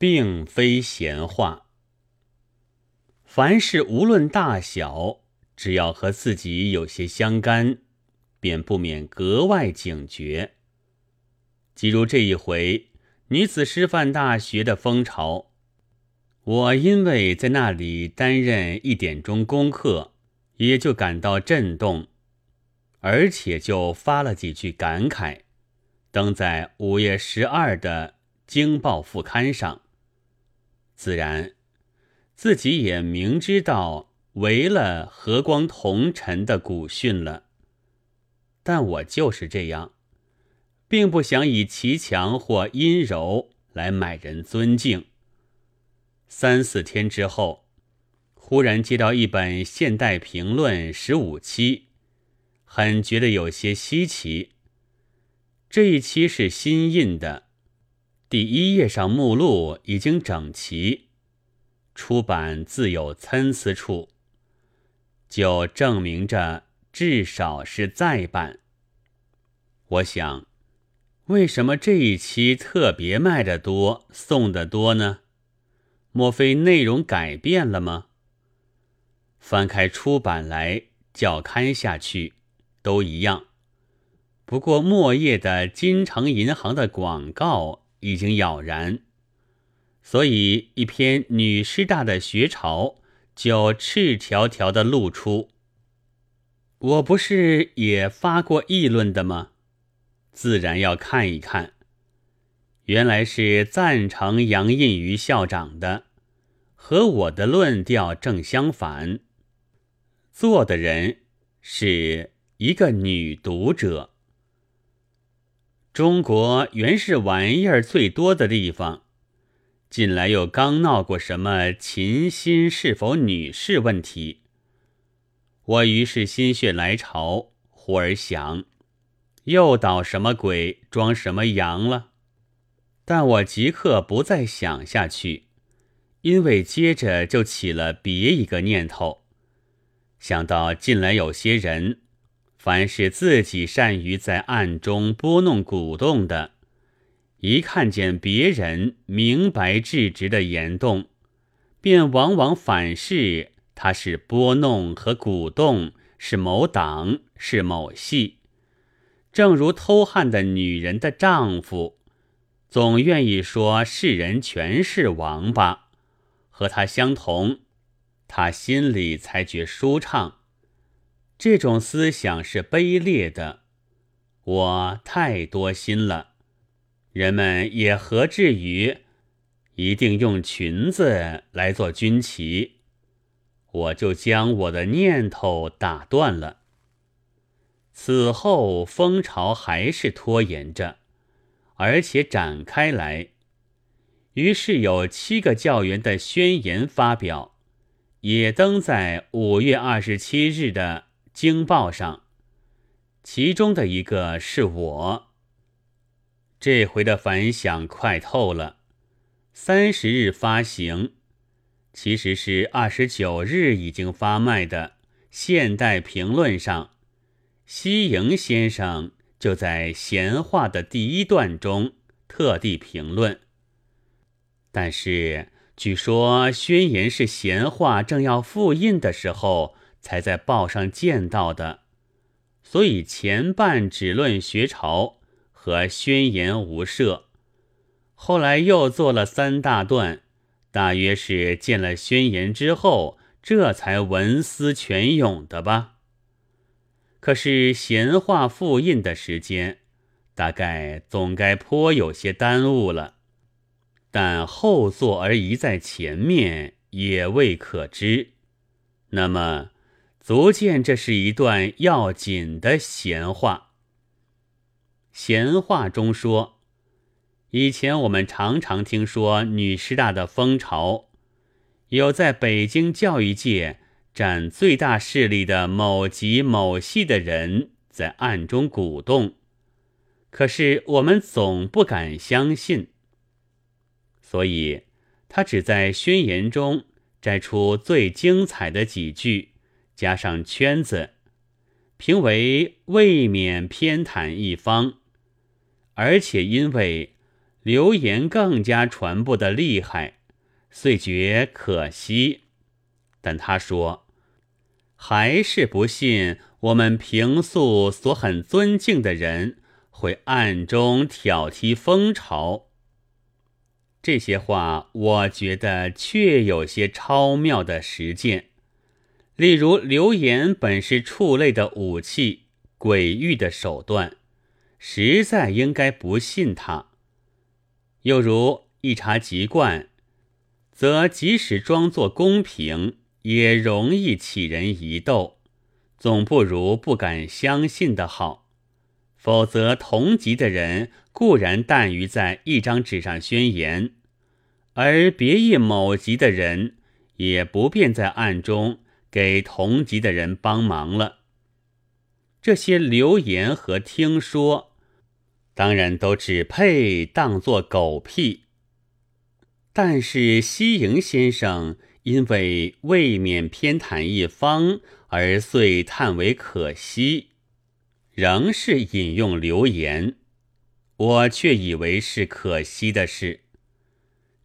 并非闲话。凡事无论大小，只要和自己有些相干，便不免格外警觉。即如这一回女子师范大学的风潮，我因为在那里担任一点钟功课，也就感到震动，而且就发了几句感慨，登在五月十二的《京报》副刊上。自然。自己也明知道违了和光同尘的古训了，但我就是这样，并不想以奇强或阴柔来买人尊敬。三四天之后，忽然接到一本《现代评论》十五期，很觉得有些稀奇。这一期是新印的，第一页上目录已经整齐。出版自有参差处，就证明着至少是再版。我想，为什么这一期特别卖的多、送的多呢？莫非内容改变了吗？翻开出版来，校刊下去，都一样。不过末页的金城银行的广告已经杳然。所以，一篇女师大的学潮就赤条条的露出。我不是也发过议论的吗？自然要看一看。原来是赞成杨印于校长的，和我的论调正相反。做的人是一个女读者。中国原是玩意儿最多的地方。近来又刚闹过什么秦心是否女士问题，我于是心血来潮，忽而想，又捣什么鬼，装什么洋了？但我即刻不再想下去，因为接着就起了别一个念头，想到近来有些人，凡是自己善于在暗中拨弄鼓动的。一看见别人明白质直的言动，便往往反视他是拨弄和鼓动，是某党，是某系。正如偷汉的女人的丈夫，总愿意说世人全是王八，和他相同，他心里才觉舒畅。这种思想是卑劣的，我太多心了。人们也何至于一定用裙子来做军旗？我就将我的念头打断了。此后风潮还是拖延着，而且展开来。于是有七个教员的宣言发表，也登在五月二十七日的《京报》上。其中的一个是我。这回的反响快透了，三十日发行，其实是二十九日已经发卖的。现代评论上，西营先生就在闲话的第一段中特地评论。但是据说宣言是闲话正要复印的时候才在报上见到的，所以前半只论学潮。和宣言无涉，后来又做了三大段，大约是见了宣言之后，这才文思泉涌的吧。可是闲话复印的时间，大概总该颇有些耽误了，但后座而移在前面，也未可知。那么，足见这是一段要紧的闲话。闲话中说，以前我们常常听说女师大的风潮，有在北京教育界占最大势力的某级某系的人在暗中鼓动，可是我们总不敢相信。所以，他只在宣言中摘出最精彩的几句，加上圈子，评为未免偏袒一方。而且因为流言更加传播的厉害，遂觉可惜。但他说，还是不信我们平素所很尊敬的人会暗中挑剔风潮。这些话，我觉得确有些超妙的实践。例如，流言本是畜类的武器，鬼域的手段，实在应该不信他。又如一察籍贯，则即使装作公平，也容易起人疑窦，总不如不敢相信的好。否则，同级的人固然惮于在一张纸上宣言，而别一某级的人也不便在暗中给同级的人帮忙了。这些流言和听说，当然都只配当作狗屁。但是西营先生因为未免偏袒一方，而遂叹为可惜。仍是引用流言，我却以为是可惜的事。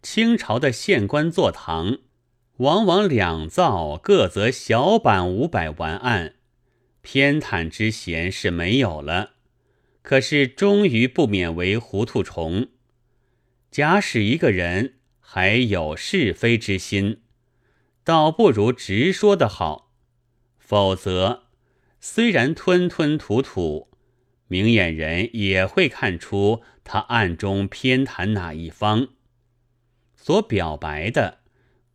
清朝的县官坐堂，往往两造各则小版五百完案，偏袒之嫌是没有了。可是终于不免为糊涂虫。假使一个人还有是非之心，倒不如直说的好，否则。虽然吞吞吐吐，明眼人也会看出他暗中偏袒哪一方。所表白的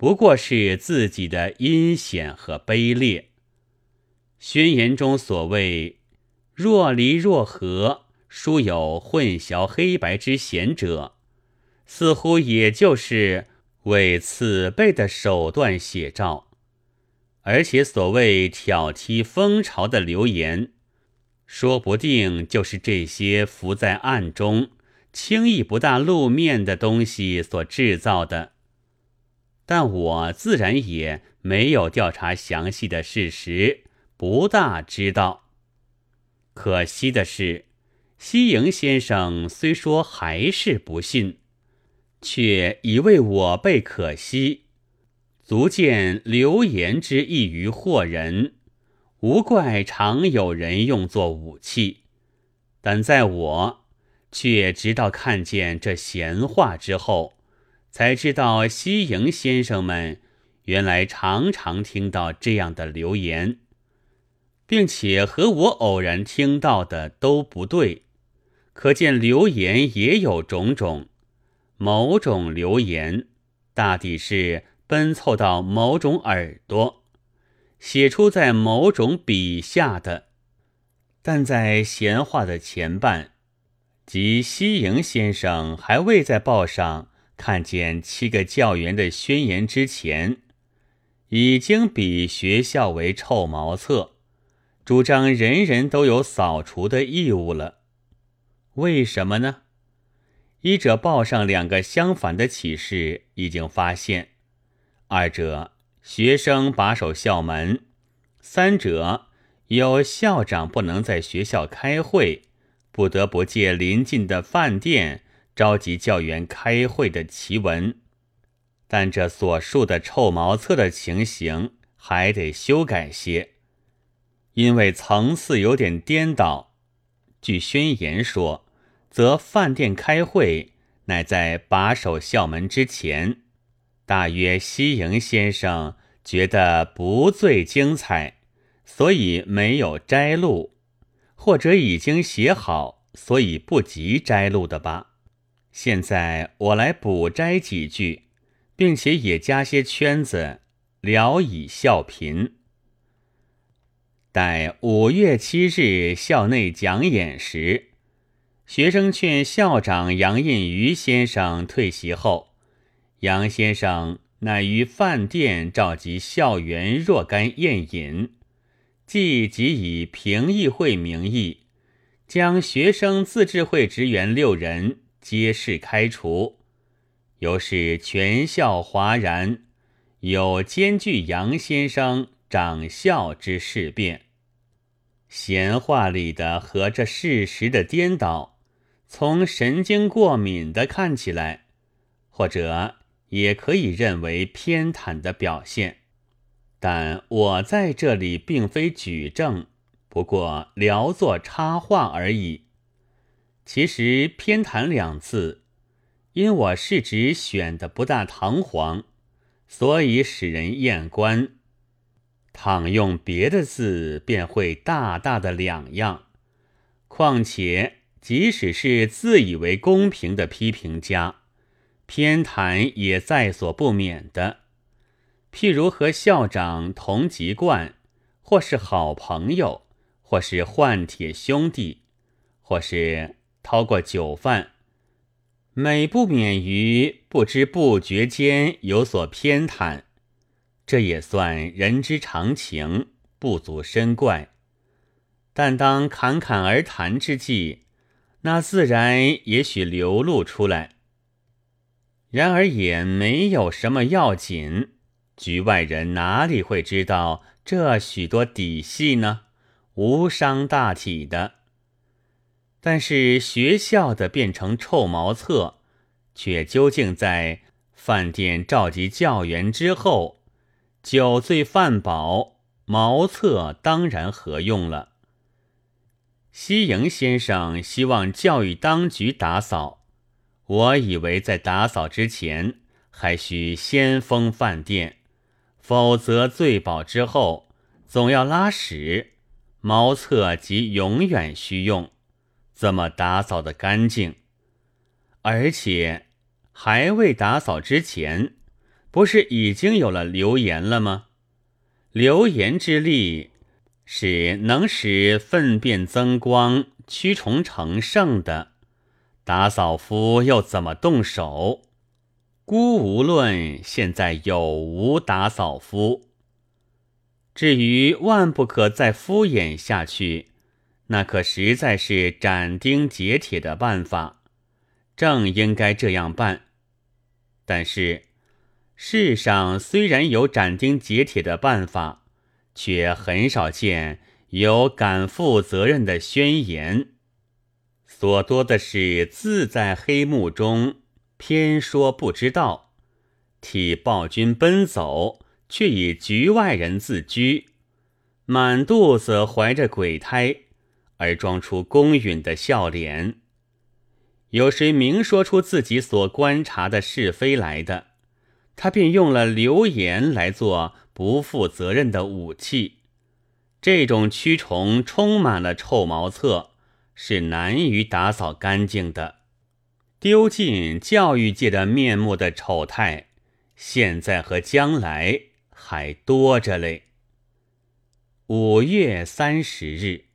不过是自己的阴险和卑劣。宣言中所谓“若离若合，殊有混淆黑白之嫌者”，似乎也就是为此辈的手段写照。而且所谓挑剔风潮的流言，说不定就是这些伏在暗中、轻易不大露面的东西所制造的。但我自然也没有调查详细的事实，不大知道。可惜的是，西营先生虽说还是不信，却已为我辈可惜。足见流言之易于惑人，无怪常有人用作武器。但在我却直到看见这闲话之后，才知道西营先生们原来常常听到这样的流言，并且和我偶然听到的都不对。可见流言也有种种，某种流言大抵是。奔凑到某种耳朵，写出在某种笔下的，但在闲话的前半，即西营先生还未在报上看见七个教员的宣言之前，已经比学校为臭茅厕，主张人人都有扫除的义务了。为什么呢？一者报上两个相反的启示已经发现。二者学生把守校门，三者有校长不能在学校开会，不得不借临近的饭店召集教员开会的奇闻。但这所述的臭茅厕的情形还得修改些，因为层次有点颠倒。据宣言说，则饭店开会乃在把守校门之前。大约西营先生觉得不最精彩，所以没有摘录，或者已经写好，所以不及摘录的吧。现在我来补摘几句，并且也加些圈子，聊以笑贫。待五月七日校内讲演时，学生劝校长杨印余先生退席后。杨先生乃于饭店召集校园若干宴饮，即即以评议会名义，将学生自治会职员六人皆是开除，由是全校哗然，有兼具杨先生长校之事变。闲话里的和这事实的颠倒，从神经过敏的看起来，或者也可以认为偏袒的表现。但我在这里并非举证，不过聊作插话而已。其实“偏袒”两字，因我是指选的不大堂皇，所以使人厌观。倘用别的字，便会大大的两样。况且，即使是自以为公平的批评家，偏袒也在所不免的。譬如和校长同籍贯，或是好朋友，或是换铁兄弟，或是掏过酒饭，每不免于不知不觉间有所偏袒，这也算人之常情，不足深怪。但当侃侃而谈之际，那自然也许流露出来。然而也没有什么要紧。局外人哪里会知道这许多底细呢？无伤大体的。但是学校的变成臭茅厕，却究竟在饭店召集教员之后，酒醉饭饱，茅厕当然合用了。西营先生希望教育当局打扫，我以为在打扫之前，还需先封饭店。否则，醉饱之后总要拉屎，茅厕即永远需用，怎么打扫的干净？而且还未打扫之前，不是已经有了流言了吗？流言之力是能使粪便增光、驱虫成圣的，打扫夫又怎么动手？姑无论现在有无打扫夫，至于万不可再敷衍下去，那可实在是斩钉截铁的办法，正应该这样办。但是世上虽然有斩钉截铁的办法，却很少见有敢负责任的宣言，所多的是自在黑幕中。偏说不知道，替暴君奔走，却以局外人自居，满肚子怀着鬼胎，而装出公允的笑脸。有谁明说出自己所观察的是非来的，他便用了流言来做不负责任的武器。这种蛆虫充满了臭茅厕，是难于打扫干净的。丢尽教育界的面目的丑态，现在和将来还多着嘞。五月三十日。